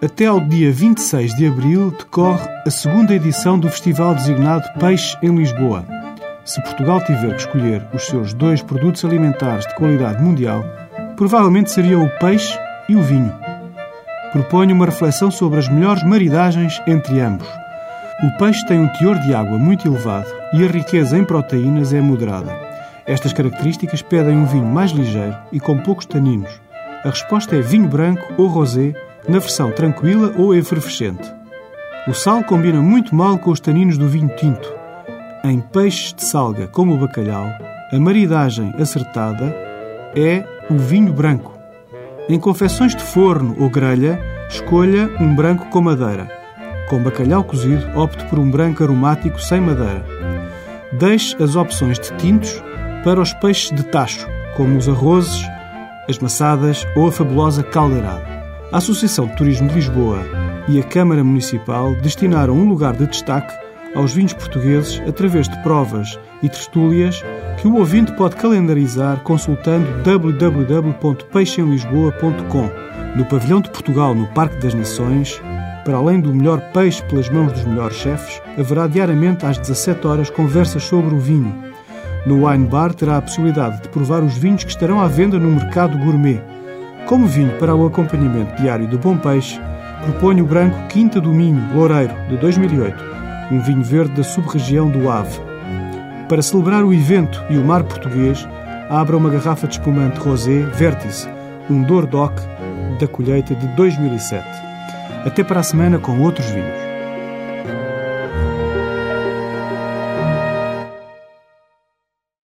Até ao dia 26 de abril decorre a segunda edição do festival designado Peixe em Lisboa. Se Portugal tiver que escolher os seus dois produtos alimentares de qualidade mundial, provavelmente seriam o peixe e o vinho. Proponho uma reflexão sobre as melhores maridagens entre ambos. O peixe tem um teor de água muito elevado e a riqueza em proteínas é moderada. Estas características pedem um vinho mais ligeiro e com poucos taninos. A resposta é vinho branco ou rosé na versão tranquila ou efervescente. O sal combina muito mal com os taninos do vinho tinto. Em peixes de salga, como o bacalhau, a maridagem acertada é o vinho branco. Em confecções de forno ou grelha, escolha um branco com madeira. Com bacalhau cozido, opte por um branco aromático sem madeira. Deixe as opções de tintos para os peixes de tacho, como os arrozes, as maçadas ou a fabulosa caldeirada. A Associação de Turismo de Lisboa e a Câmara Municipal destinaram um lugar de destaque aos vinhos portugueses através de provas e tertúlias que o ouvinte pode calendarizar consultando www.peixemlisboa.com. No Pavilhão de Portugal, no Parque das Nações, para além do melhor peixe pelas mãos dos melhores chefes, haverá diariamente às 17 horas conversas sobre o vinho. No Wine Bar terá a possibilidade de provar os vinhos que estarão à venda no mercado gourmet como vinho para o acompanhamento diário do bom peixe, proponho o branco Quinta do Minho, Loureiro, de 2008, um vinho verde da sub-região do Ave. Para celebrar o evento e o mar português, abra uma garrafa de espumante rosé Vértice, um Doc da colheita de 2007. Até para a semana com outros vinhos.